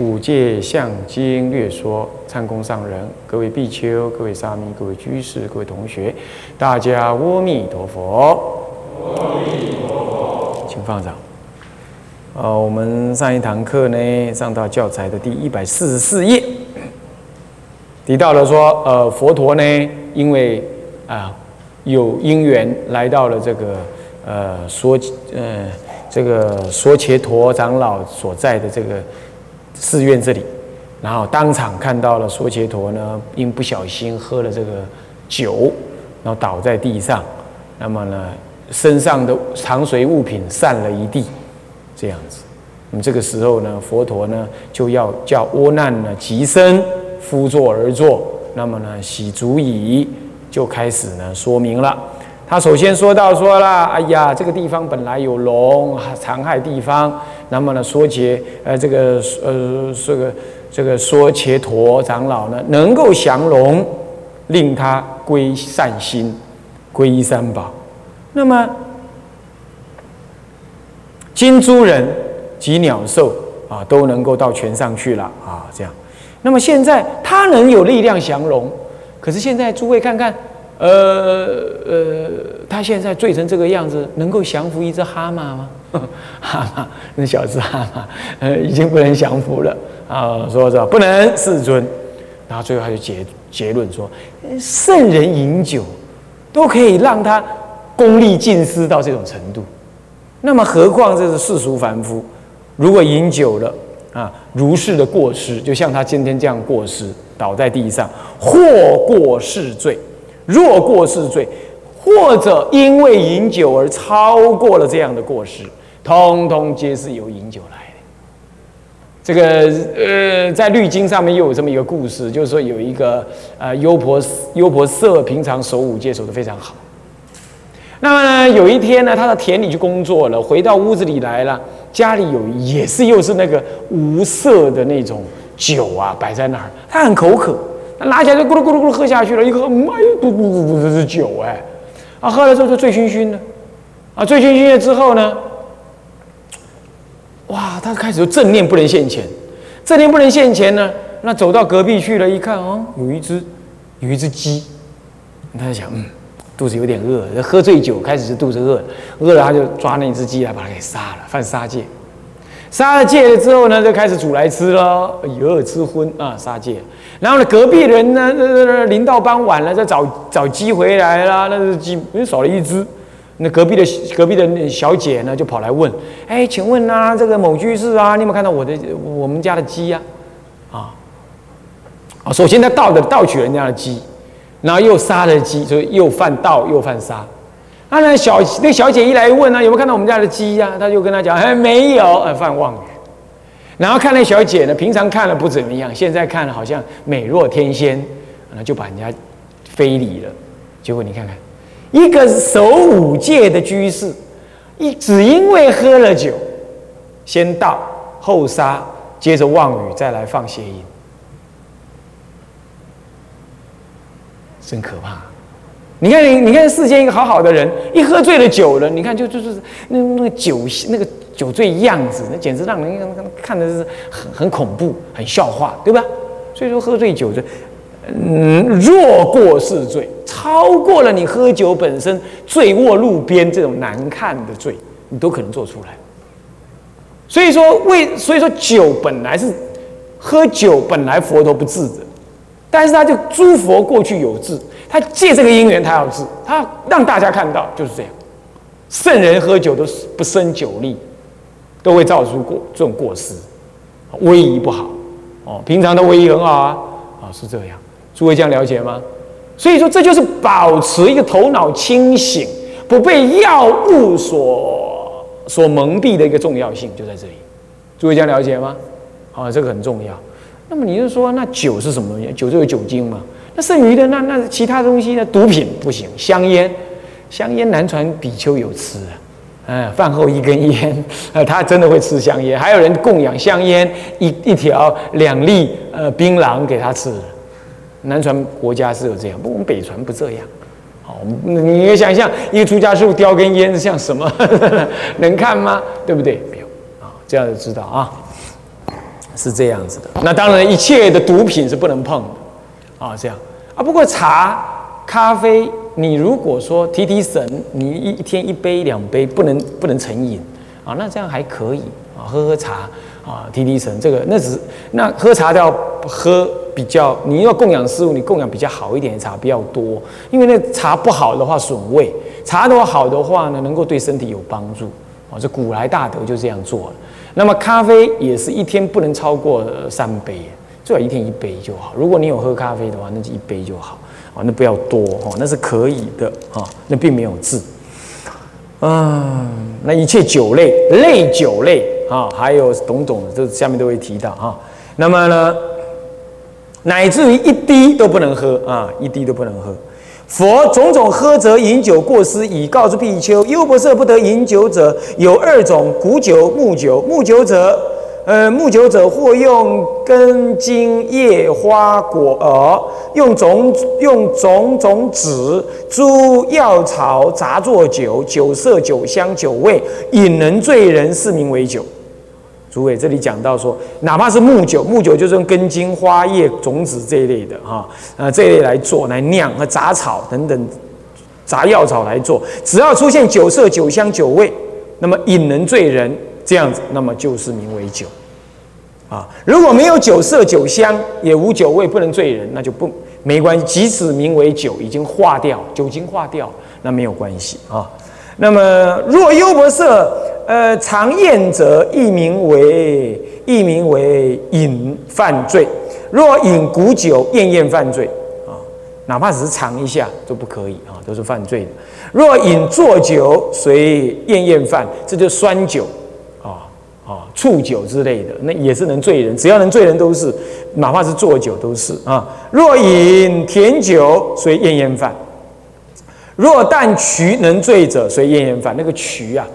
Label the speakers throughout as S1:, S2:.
S1: 五戒相经略说，参公上人，各位比丘、各位沙弥、各位居士、各位同学，大家阿弥陀佛。阿弥陀佛，请放掌。呃，我们上一堂课呢，上到教材的第一百四十四页，提到了说，呃，佛陀呢，因为啊有因缘来到了这个呃说呃这个说伽陀长老所在的这个。寺院这里，然后当场看到了说伽陀呢，因不小心喝了这个酒，然后倒在地上，那么呢，身上的藏随物品散了一地，这样子。那么这个时候呢，佛陀呢就要叫窝难呢即身敷坐而坐，那么呢洗足矣，就开始呢说明了。他首先说到说了，哎呀，这个地方本来有龙残害地方，那么呢，说劫呃，这个呃，这个这个说伽陀长老呢，能够降龙，令他归善心，皈依三宝。那么金珠人及鸟兽啊，都能够到泉上去了啊，这样。那么现在他能有力量降龙，可是现在诸位看看。呃呃，他现在醉成这个样子，能够降服一只蛤蟆吗？蛤蟆，那小只蛤蟆，呃，已经不能降服了啊！说着不能，世尊。然后最后他就结结论说，圣人饮酒都可以让他功力尽失到这种程度，那么何况这是世俗凡夫？如果饮酒了啊，如是的过失，就像他今天这样过失，倒在地上，或过世罪。若过失罪，或者因为饮酒而超过了这样的过失，通通皆是由饮酒来的。这个呃，在律经上面又有这么一个故事，就是说有一个呃优婆优婆塞，平常守五戒守的非常好。那么呢，有一天呢，他到田里去工作了，回到屋子里来了，家里有也是又是那个无色的那种酒啊，摆在那儿，他很口渴。他拿起来就咕噜咕噜咕噜喝下去了，一喝，妈呀，不不不不，这是酒哎！啊，喝了之后就醉醺醺的，啊，醉醺醺的之后呢，哇，他开始就正念不能现前，正念不能现前呢，那走到隔壁去了，一看哦，有一只有一只鸡，他就想，嗯，肚子有点饿，喝醉酒开始是肚子饿，饿了他就抓那只鸡来把它给杀了，犯杀戒。杀了戒了之后呢，就开始煮来吃了。哎呦，吃荤啊，杀戒。然后呢，隔壁人呢，那那临到傍晚了，再找找鸡回来啦，那只鸡少了一只。那隔壁的隔壁的小姐呢，就跑来问：“哎，请问啊，这个某居士啊，你有没有看到我的我们家的鸡呀？”啊啊，首先他盗的盗取人家的鸡，然后又杀了鸡，所以又犯盗又犯杀。那，那小那小姐一来问呢，有没有看到我们家的鸡呀？他就跟他讲，哎，没有，呃，犯妄语。然后看那小姐呢，平常看了不怎么样，现在看了好像美若天仙，那就把人家非礼了。结果你看看，一个守五戒的居士，一只因为喝了酒，先盗后杀，接着妄语，再来放邪淫，真可怕。你看，你你看，世间一个好好的人，一喝醉了酒了，你看就就是那那个酒那个酒醉样子，那简直让人看的是很很恐怖，很笑话，对吧？所以说喝醉酒的，嗯，若过是罪，超过了你喝酒本身醉卧路边这种难看的罪，你都可能做出来。所以说为所以说酒本来是喝酒本来佛都不治的，但是他就诸佛过去有治。他借这个因缘，他要治，他让大家看到就是这样。圣人喝酒都不胜酒力，都会造出过这种过失，威仪不好。哦，平常的威仪很好啊，啊是这样。诸位这样了解吗？所以说，这就是保持一个头脑清醒，不被药物所所蒙蔽的一个重要性，就在这里。诸位这样了解吗？好，这个很重要。那么你就说，那酒是什么东西？酒就有酒精嘛。那剩余的那那其他东西呢？毒品不行，香烟，香烟难传比丘有吃啊，嗯，饭后一根烟，呃，他真的会吃香烟。还有人供养香烟一一条两粒呃槟榔给他吃，南传国家是有这样，不，我们北传不这样。好，你想象一个出家师傅叼根烟像什么？能看吗？对不对？没有啊，这样就知道啊。是这样子的，那当然一切的毒品是不能碰的啊，这样啊。不过茶、咖啡，你如果说提提神，你一一天一杯两杯，不能不能成瘾啊，那这样还可以啊，喝喝茶啊，提提神。这个那只那喝茶都要喝比较，你要供养师傅，你供养比较好一点的茶比较多，因为那茶不好的话损胃，茶如果好的话呢，能够对身体有帮助啊。这古来大德就这样做了。那么咖啡也是一天不能超过三杯，最好一天一杯就好。如果你有喝咖啡的话，那就一杯就好啊，那不要多哦，那是可以的啊，那并没有治。嗯，那一切酒类、类酒类啊，还有种种，这下面都会提到啊。那么呢，乃至于一滴都不能喝啊，一滴都不能喝。佛种种喝则饮酒过失，以告之比丘：优婆塞不得饮酒者有二种：古酒、木酒。木酒者，呃，木酒者或用根茎叶花果耳，用种用种种子诸药草杂作酒，酒色酒香酒味，饮人醉人，是名为酒。诸位，这里讲到说，哪怕是木酒，木酒就是用根茎、花叶、种子这一类的哈，呃，这一类来做来酿和杂草等等杂药草来做，只要出现酒色、酒香、酒味，那么引人醉人这样子，那么就是名为酒啊。如果没有酒色、酒香，也无酒味，不能醉人，那就不没关系。即使名为酒，已经化掉，酒精化掉，那没有关系啊。那么若优婆塞。呃，常厌者亦名为亦名为饮犯罪。若饮古酒，厌厌犯罪啊，哪怕只是尝一下都不可以啊，都是犯罪的。若饮浊酒，随厌厌犯，这就酸酒啊啊，醋酒之类的，那也是能醉人。只要能醉人，都是，哪怕是浊酒都是啊。若饮甜酒，随厌厌犯。若但渠能醉者，随厌厌饭。那个渠啊。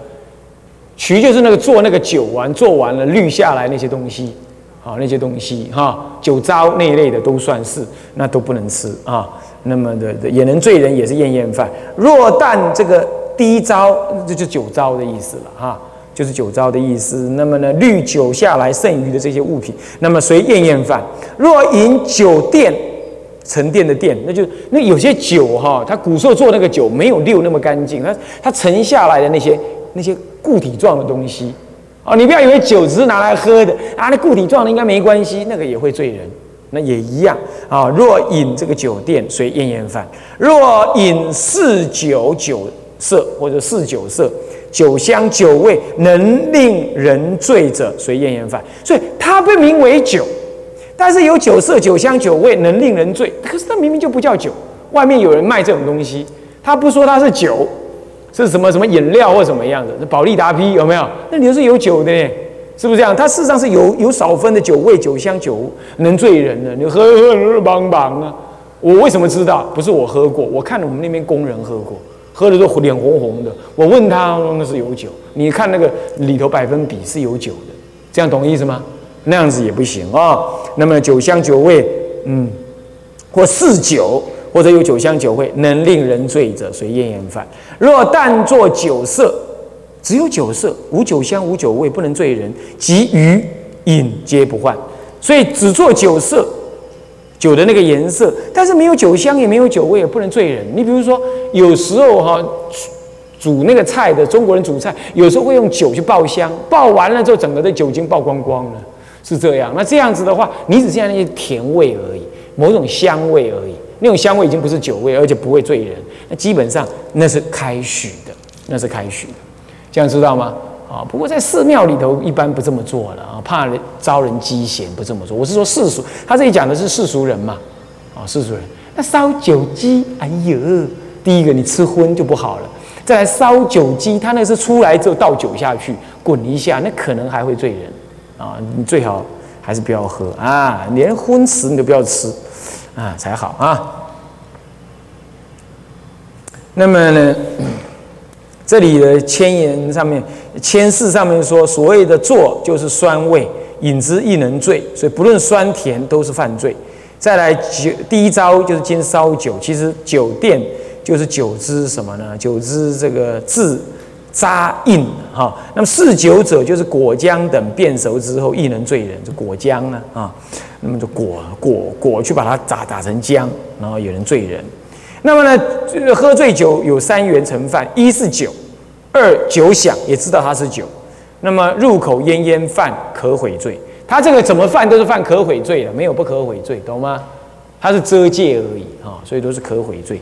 S1: 渠就是那个做那个酒完做完了滤下来那些东西，啊那些东西哈酒糟那一类的都算是，那都不能吃啊。那么的也能醉人，也是厌厌饭。若但这个低糟，这就酒糟的意思了哈，就是酒糟的意思。那么呢滤酒下来剩余的这些物品，那么随厌厌饭。若饮酒店沉淀的淀，那就那有些酒哈，它古时候做那个酒没有滤那么干净，它它沉下来的那些那些。固体状的东西，哦，你不要以为酒只是拿来喝的啊，那固体状的应该没关系，那个也会醉人，那也一样啊。若饮这个酒店，随厌厌饭；若饮四酒酒色或者四酒色，酒香酒味能令人醉者，随厌厌饭。所以它被名为酒，但是有酒色、酒香、酒味能令人醉，可是它明明就不叫酒。外面有人卖这种东西，他不说它是酒。是什么什么饮料或什么样的？那宝利达 P 有没有？那里头是有酒的，是不是这样？它事实上是有有少分的酒味、酒香、酒能醉人的。你喝喝棒棒啊！我为什么知道？不是我喝过，我看了我们那边工人喝过，喝的都脸红红的。我问他，那是有酒。你看那个里头百分比是有酒的，这样懂意思吗？那样子也不行啊。那么酒香酒味，嗯，或嗜酒。或者有酒香酒味，能令人醉者，随厌厌饭。若但作酒色，只有酒色，无酒香，无酒味，不能醉人，即余饮皆不患。所以只做酒色，酒的那个颜色，但是没有酒香，也没有酒味，也不能醉人。你比如说，有时候哈煮那个菜的中国人煮菜，有时候会用酒去爆香，爆完了之后，整个的酒精爆光光了，是这样。那这样子的话，你只剩下那些甜味而已，某种香味而已。那种香味已经不是酒味，而且不会醉人。那基本上那是开许的，那是开许的，这样知道吗？啊，不过在寺庙里头一般不这么做了啊，怕人招人讥嫌，不这么做。我是说世俗，他这里讲的是世俗人嘛，啊，世俗人。那烧酒鸡，哎呦，第一个你吃荤就不好了。再来烧酒鸡，他那是出来之后倒酒下去，滚一下，那可能还会醉人啊。你最好。还是不要喝啊，连荤食你都不要吃啊才好啊。那么呢，这里的千言上面、千事上面说，所谓的坐就是酸味，饮之亦能醉，所以不论酸甜都是犯罪。再来酒，第一招就是今烧酒，其实酒店就是酒之什么呢？酒之这个自扎印哈。那么嗜酒者就是果浆等变熟之后亦能醉人，就果浆啊啊。那么就果果果去把它打打成浆，然后有人醉人。那么呢，喝醉酒有三元成犯：一是酒，二酒响，也知道它是酒。那么入口咽咽犯可悔罪。他这个怎么犯都是犯可悔罪的，没有不可悔罪，懂吗？他是遮戒而已啊，所以都是可悔罪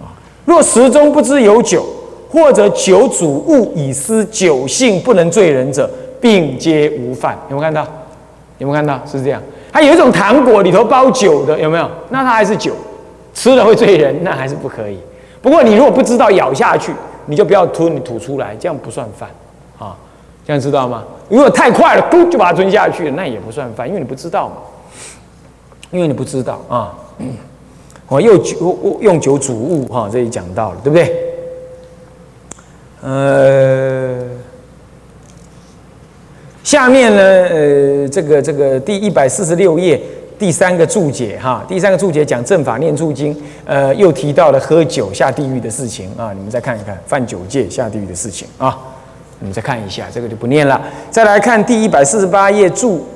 S1: 啊。若时中不知有酒，或者酒煮物以失酒性，不能醉人者，并皆无犯。有没有看到？有没有看到？是这样。还有一种糖果里头包酒的，有没有？那它还是酒。吃了会醉人，那还是不可以。不过你如果不知道咬下去，你就不要吞，你吐出来，这样不算犯啊。这样知道吗？如果太快了，咕就把它吞下去，那也不算犯，因为你不知道嘛。因为你不知道啊。我用酒用酒煮物哈，这里讲到了，对不对？呃，下面呢，呃，这个这个第一百四十六页。第三个注解哈，第三个注解讲正法念处经，呃，又提到了喝酒下地狱的事情啊，你们再看一看犯酒戒下地狱的事情啊，你们再看一下，这个就不念了。再来看第一百四十八页注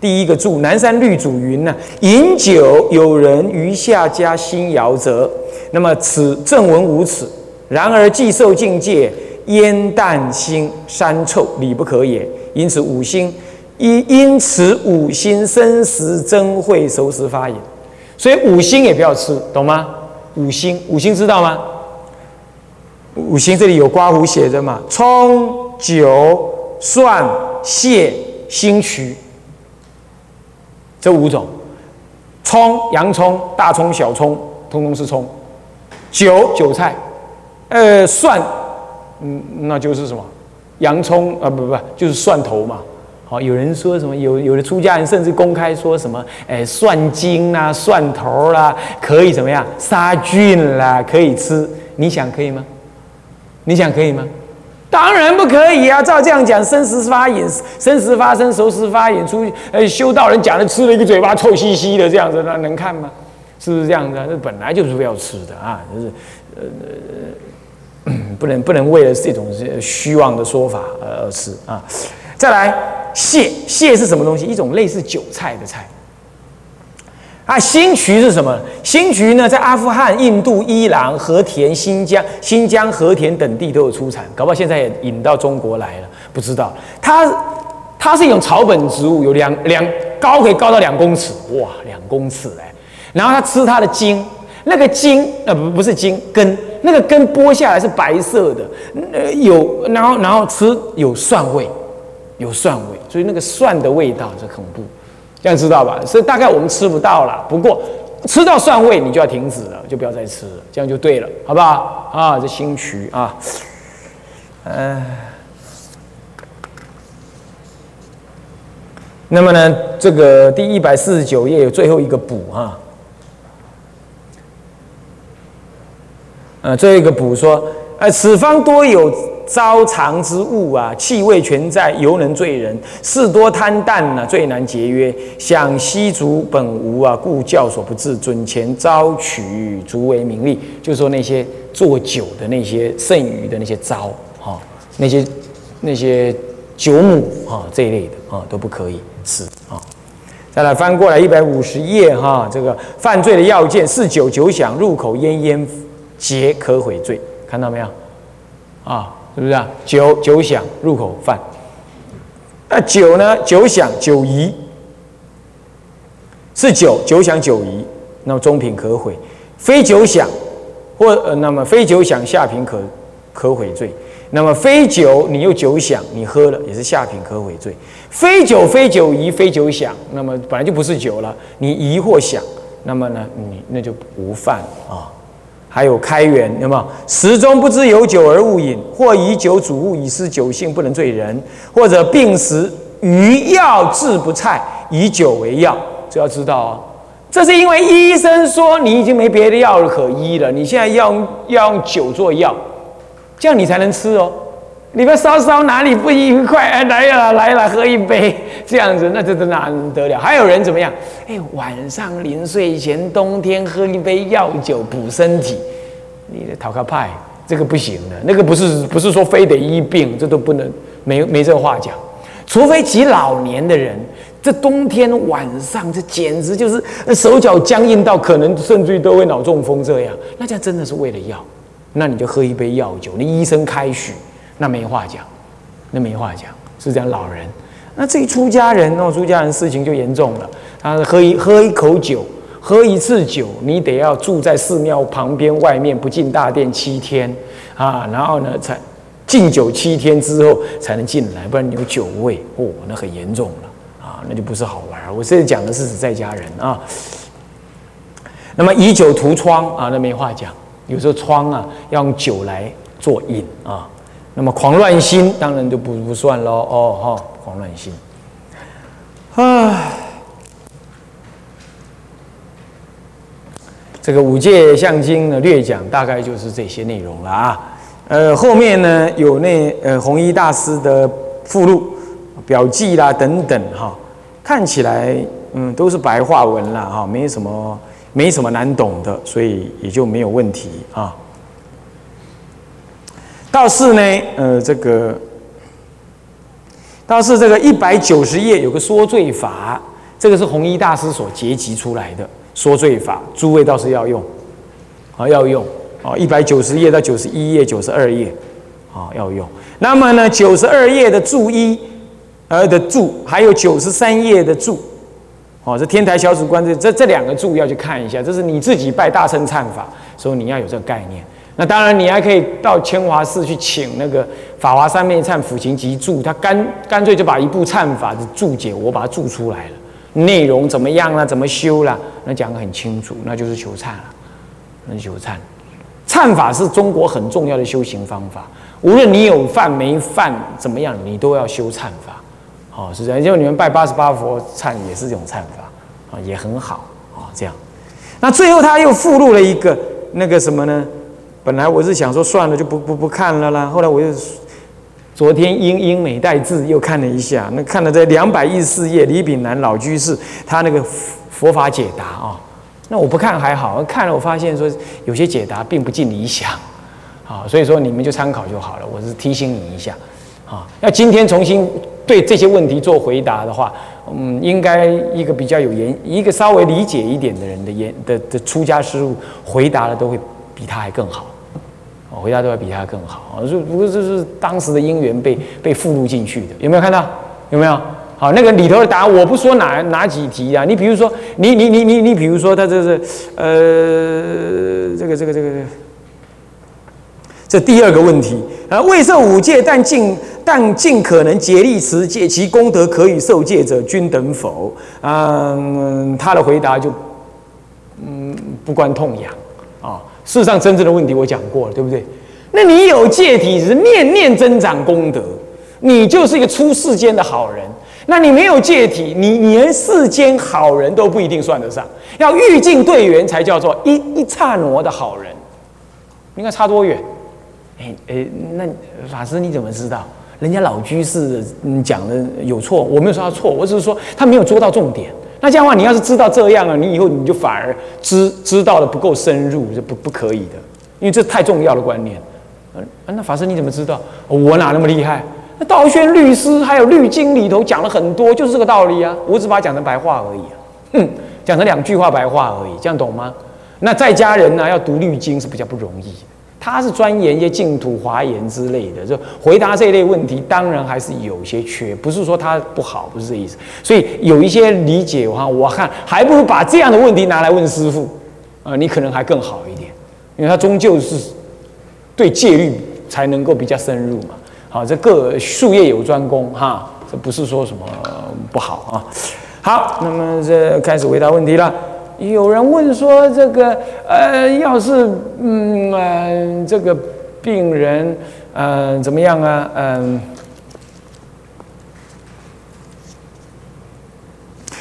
S1: 第一个注，南山律主云呢，饮酒有人于下加辛肴者，那么此正文无此，然而既受境界，烟淡腥膻臭，理不可也。因此五心。因因此，五辛生食真会熟食发炎，所以五辛也不要吃，懂吗？五辛，五辛知道吗？五辛这里有刮胡写着嘛？葱、酒、蒜、蟹、辛渠，这五种。葱、洋葱、大葱、小葱，通通是葱。韭、韭菜，呃，蒜，嗯，那就是什么？洋葱啊，不不，就是蒜头嘛。哦，有人说什么？有有的出家人甚至公开说什么？哎，蒜精啦，蒜头啦，可以怎么样？杀菌啦，可以吃。你想可以吗？你想可以吗？当然不可以啊！照这样讲，生食发炎，生食发生，熟食发炎，出呃修道人讲的，吃了一个嘴巴臭兮兮的这样子，那能看吗？是不是这样子？那本来就是要吃的啊，就是呃呃，不能不能为了这种虚妄的说法而而吃啊。再来，蟹蟹是什么东西？一种类似韭菜的菜。啊，新渠是什么？新渠呢，在阿富汗、印度、伊朗、和田、新疆、新疆和田等地都有出产，搞不好现在也引到中国来了，不知道。它它是一种草本植物，有两两高可以高到两公尺，哇，两公尺哎。然后它吃它的茎，那个茎呃不不是茎根，那个根剥下来是白色的，呃有然后然后吃有蒜味。有蒜味，所以那个蒜的味道是恐怖，这样知道吧？所以大概我们吃不到了。不过吃到蒜味，你就要停止了，就不要再吃了，这样就对了，好不好？啊，这新渠啊，嗯，那么呢，这个第一百四十九页有最后一个补哈，呃，最后一个补说，呃，此方多有。招藏之物啊，气味全在，犹能醉人。事多贪淡呢，最难节约。想吸足本无啊，故教所不至。准前招取，足为名利。就说那些做酒的那些剩余的那些招哈，那些那些酒母啊这一类的啊，都不可以吃啊。再来翻过来一百五十页哈，这个犯罪的要件是酒酒响入口咽咽皆可悔罪，看到没有啊？是不是啊？酒酒响入口犯，那酒呢？酒响酒疑，是酒酒响酒疑，那么中品可悔；非酒响或呃，那么非酒响下品可可悔罪。那么非酒你又酒响，你喝了也是下品可悔罪。非酒非酒疑非酒响，那么本来就不是酒了，你疑或想，那么呢，你那就不犯啊。还有开源，有没有？时中不知有酒而勿饮，或以酒煮物以失酒性，不能醉人；或者病时余药治不菜，以酒为药，这要知道哦。这是因为医生说你已经没别的药可医了，你现在要用要用酒做药，这样你才能吃哦。你们稍稍哪里不愉快？哎，来了来了，喝一杯，这样子，那这这哪得了？还有人怎么样？哎，晚上临睡前，冬天喝一杯药酒补身体，你的讨个派，这个不行的。那个不是不是说非得医病，这都不能没没这话讲。除非极老年的人，这冬天晚上，这简直就是手脚僵硬到可能甚至于都会脑中风这样，那家真的是为了药，那你就喝一杯药酒，你医生开许。那没话讲，那没话讲，是讲老人。那这一出家人哦，出家人事情就严重了。他喝一喝一口酒，喝一次酒，你得要住在寺庙旁边，外面不进大殿七天啊。然后呢，才敬酒七天之后才能进来，不然你有酒味哦，那很严重了啊，那就不是好玩。我现在讲的是指在家人啊。那么以酒涂疮啊，那没话讲。有时候疮啊，要用酒来做引啊。那么狂乱心当然就不不算喽哦哈，狂乱心，啊，这个五戒相经呢略讲大概就是这些内容了啊，呃后面呢有那呃弘一大师的附录表记啦等等哈，看起来嗯都是白话文了哈，没什么没什么难懂的，所以也就没有问题啊。倒是呢？呃，这个倒是这个一百九十页有个说罪法，这个是弘一大师所结集出来的说罪法，诸位倒是要用，啊，要用啊，一百九十页到九十一页、九十二页，啊，要用。那么呢，九十二页的注一，呃的注，还有九十三页的注，哦，这天台小主观这这这两个注要去看一下，这是你自己拜大乘忏法，所以你要有这个概念。那当然，你还可以到千华寺去请那个《法华三昧忏辅行集注》，他干干脆就把一部忏法的注解，我把它注出来了，内容怎么样了，怎么修了，那讲得很清楚，那就是求忏了，那求忏。忏法是中国很重要的修行方法，无论你有犯没犯，怎么样，你都要修忏法。好，是这样，就你们拜八十八佛忏也是这种忏法，啊，也很好啊，这样。那最后他又附录了一个那个什么呢？本来我是想说算了就不不不看了啦，后来我又昨天英英美代字又看了一下，那看了这两百一十四页李炳南老居士他那个佛法解答啊，那我不看还好，看了我发现说有些解答并不尽理想，啊，所以说你们就参考就好了，我是提醒你一下，啊，要今天重新对这些问题做回答的话，嗯，应该一个比较有研，一个稍微理解一点的人的研的的出家师傅回答了都会比他还更好。我回答都要比他更好啊！就不过这是当时的因缘被被附录进去的，有没有看到？有没有？好，那个里头的答案我不说哪哪几题啊？你比如说，你你你你你比如说，他这是呃，这个这个这个这第二个问题啊，未受五戒，但尽但尽可能竭力持戒，其功德可以受戒者均等否？嗯，他的回答就嗯不关痛痒。事实上，真正的问题我讲过了，对不对？那你有戒体，是念念增长功德，你就是一个出世间的好人。那你没有戒体，你连世间好人都不一定算得上。要欲尽对缘，才叫做一一刹那的好人。你看差多远？哎哎，那法师你怎么知道？人家老居士讲的有错，我没有说他错，我只是说他没有捉到重点。那这样的话，你要是知道这样了，你以后你就反而知知道的不够深入，是不不可以的，因为这太重要的观念。嗯，那法师你怎么知道？我哪那么厉害？那道宣律师还有律经里头讲了很多，就是这个道理啊。我只把它讲成白话而已啊，哼，讲成两句话白话而已，这样懂吗？那在家人呢，要读律经是比较不容易。他是钻研一些净土华严之类的，就回答这一类问题，当然还是有些缺，不是说他不好，不是这意思。所以有一些理解哈，我看还不如把这样的问题拿来问师傅，啊，你可能还更好一点，因为他终究是对戒律才能够比较深入嘛。好，这各术业有专攻哈，这不是说什么不好啊。好，那么这开始回答问题了。有人问说：“这个呃，要是嗯呃，这个病人呃怎么样啊？嗯，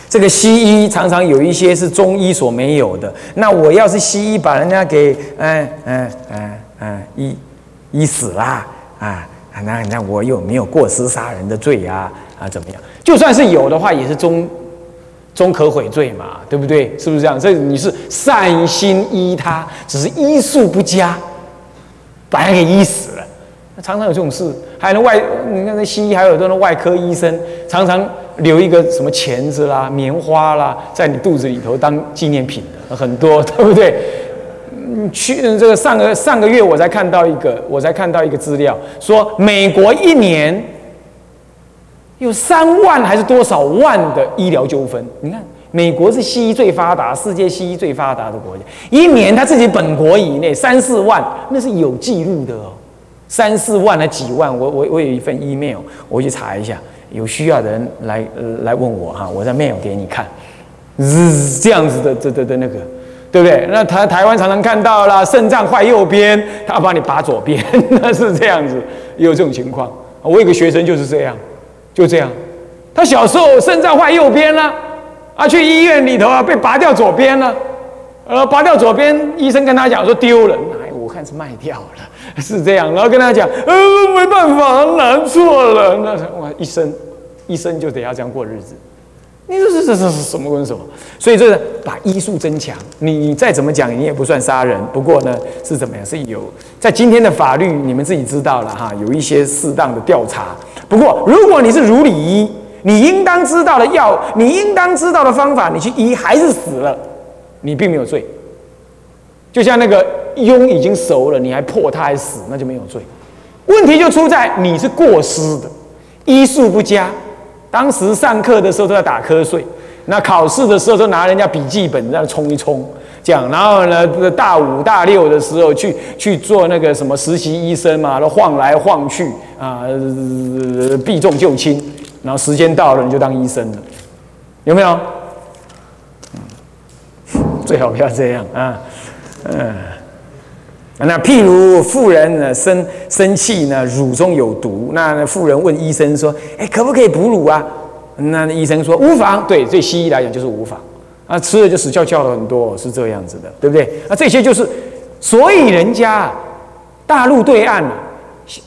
S1: 这个西医常常有一些是中医所没有的。那我要是西医把人家给，嗯嗯嗯嗯，医医死啦，啊，那那我有没有过失杀人的罪啊？啊，怎么样？就算是有的话，也是中终可悔罪嘛，对不对？是不是这样？所以你是善心医他，只是医术不佳，把人给医死了。常常有这种事，还有那外，你看那西医还有很多那外科医生，常常。留一个什么钳子啦、棉花啦，在你肚子里头当纪念品的很多，对不对？嗯，去这个上个上个月我才看到一个，我才看到一个资料，说美国一年有三万还是多少万的医疗纠纷。你看，美国是西医最发达、世界西医最发达的国家，一年他自己本国以内三四万，那是有记录的哦，三四万还几万？我我我有一份 email，我去查一下。有需要的人来来问我哈，我在 mail 给你看，是这样子的，这这的那个，对不对？那台台湾常常看到了肾脏坏右边，他要帮你拔左边，那是这样子，有这种情况。我有个学生就是这样，就这样，他小时候肾脏坏右边了，啊，去医院里头啊被拔掉左边了，呃，拔掉左边，医生跟他讲说丢了，哎，我看是卖掉了。是这样，然后跟他讲，呃，没办法，拿错了，那我，一生，一生就得要这样过日子。你说这这这是什么跟什么？所以这是把医术增强。你再怎么讲，你也不算杀人。不过呢，是怎么样？是有在今天的法律，你们自己知道了哈，有一些适当的调查。不过，如果你是如理医，你应当知道的药，你应当知道的方法，你去医还是死了，你并没有罪。就像那个。庸已经熟了，你还破他还死，那就没有罪。问题就出在你是过失的，医术不佳。当时上课的时候都在打瞌睡，那考试的时候都拿人家笔记本在那冲一冲，这样。然后呢，大五大六的时候去去做那个什么实习医生嘛，都晃来晃去啊，避重就轻。然后时间到了，你就当医生了，有没有？最好不要这样啊，嗯。那譬如妇人呢生生气呢，乳中有毒。那妇人问医生说：“哎，可不可以哺乳啊？”那医生说：“无妨。”对，对西医来讲就是无妨。啊，吃了就死翘翘了很多，是这样子的，对不对？啊，这些就是，所以人家大陆对岸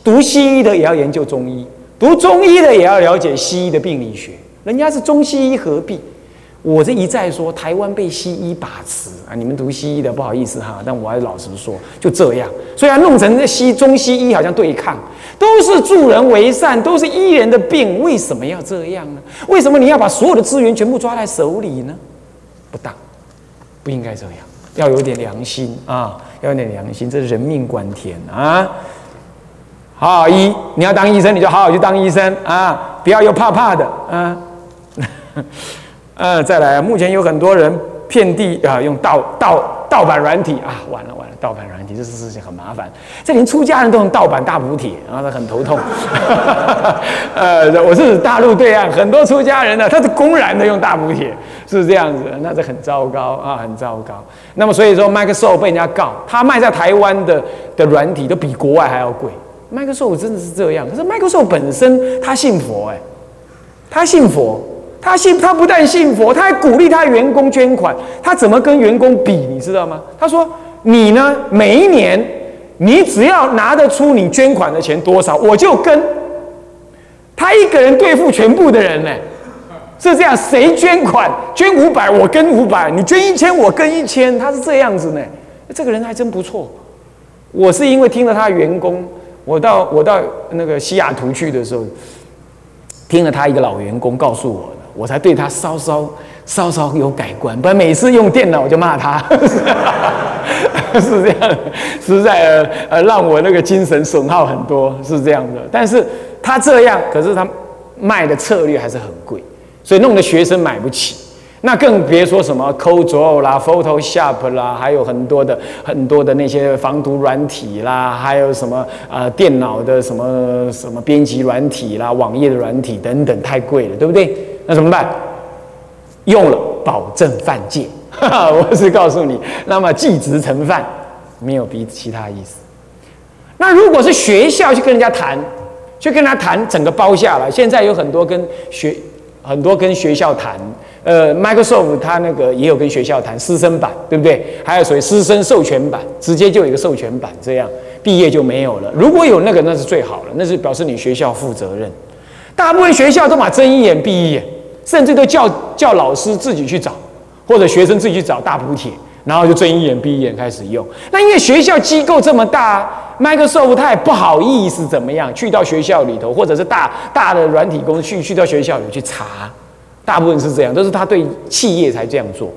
S1: 读西医的也要研究中医，读中医的也要了解西医的病理学。人家是中西医合璧。我这一再说，台湾被西医把持啊！你们读西医的不好意思哈，但我还是老实说，就这样。虽然弄成这西中西医好像对抗，都是助人为善，都是医人的病，为什么要这样呢？为什么你要把所有的资源全部抓在手里呢？不当，不应该这样，要有点良心啊！要有点良心，这是人命关天啊！好好医，你要当医生，你就好好去当医生啊！不要又怕怕的啊！呃，再来，目前有很多人遍地啊用盗盗盗版软体啊，完了完了，盗版软体这是事情很麻烦，这连出家人都用盗版大补帖，然后他很头痛。呃，我是大陆对岸很多出家人呢，他是公然的用大补帖，是不是这样子，那是很糟糕啊，很糟糕。那么所以说，Microsoft 被人家告，他卖在台湾的的软体都比国外还要贵。Microsoft 真的是这样，可是 Microsoft 本身他信佛哎，他信佛。他信，他不但信佛，他还鼓励他员工捐款。他怎么跟员工比？你知道吗？他说：“你呢，每一年你只要拿得出你捐款的钱多少，我就跟。”他一个人对付全部的人呢，是这样。谁捐款捐五百，我跟五百；你捐一千，我跟一千。他是这样子呢。这个人还真不错。我是因为听了他员工，我到我到那个西雅图去的时候，听了他一个老员工告诉我。我才对他稍稍稍稍有改观，不然每次用电脑我就骂他，是这样，实在呃让我那个精神损耗很多，是这样的。但是他这样，可是他卖的策略还是很贵，所以弄得学生买不起。那更别说什么 Code 啦、Photoshop 啦，还有很多的很多的那些防毒软体啦，还有什么啊电脑的什么什么编辑软体啦、网页的软体等等，太贵了，对不对？那怎么办？用了保证犯戒，我是告诉你，那么即职成犯，没有比其他意思。那如果是学校去跟人家谈，去跟他谈整个包下来，现在有很多跟学很多跟学校谈，呃，Microsoft 它那个也有跟学校谈师生版，对不对？还有所谓师生授权版，直接就有一个授权版，这样毕业就没有了。如果有那个，那是最好了，那是表示你学校负责任。大部分学校都把睁一眼闭一眼，甚至都叫叫老师自己去找，或者学生自己去找大补帖。然后就睁一眼闭一眼开始用，那因为学校机构这么大，Microsoft 他也不好意思怎么样，去到学校里头，或者是大大的软体公司去去到学校里去查，大部分是这样，都是他对企业才这样做，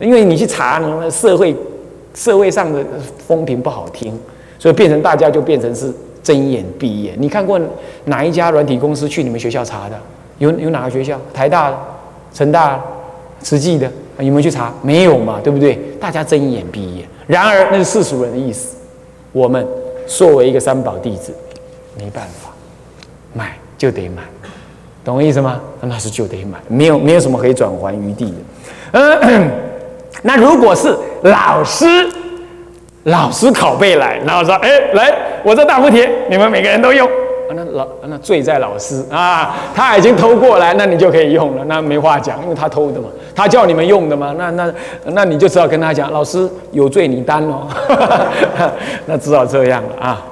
S1: 因为你去查，那社会社会上的风评不好听，所以变成大家就变成是睁眼闭眼。你看过哪一家软体公司去你们学校查的？有有哪个学校？台大、成大、慈济的？有没有去查？没有嘛，对不对？大家睁眼闭眼。然而那是世俗人的意思。我们作为一个三宝弟子，没办法，买就得买，懂我意思吗？那是就得买，没有没有什么可以转还余地的。嗯，那如果是老师，老师拷贝来，然后说：“哎，来，我这大福帖，你们每个人都用啊。”那老那罪在老师啊，他已经偷过来，那你就可以用了，那没话讲，因为他偷的嘛，他叫你们用的嘛，那那那你就只好跟他讲，老师有罪你担哦，那只好这样了啊。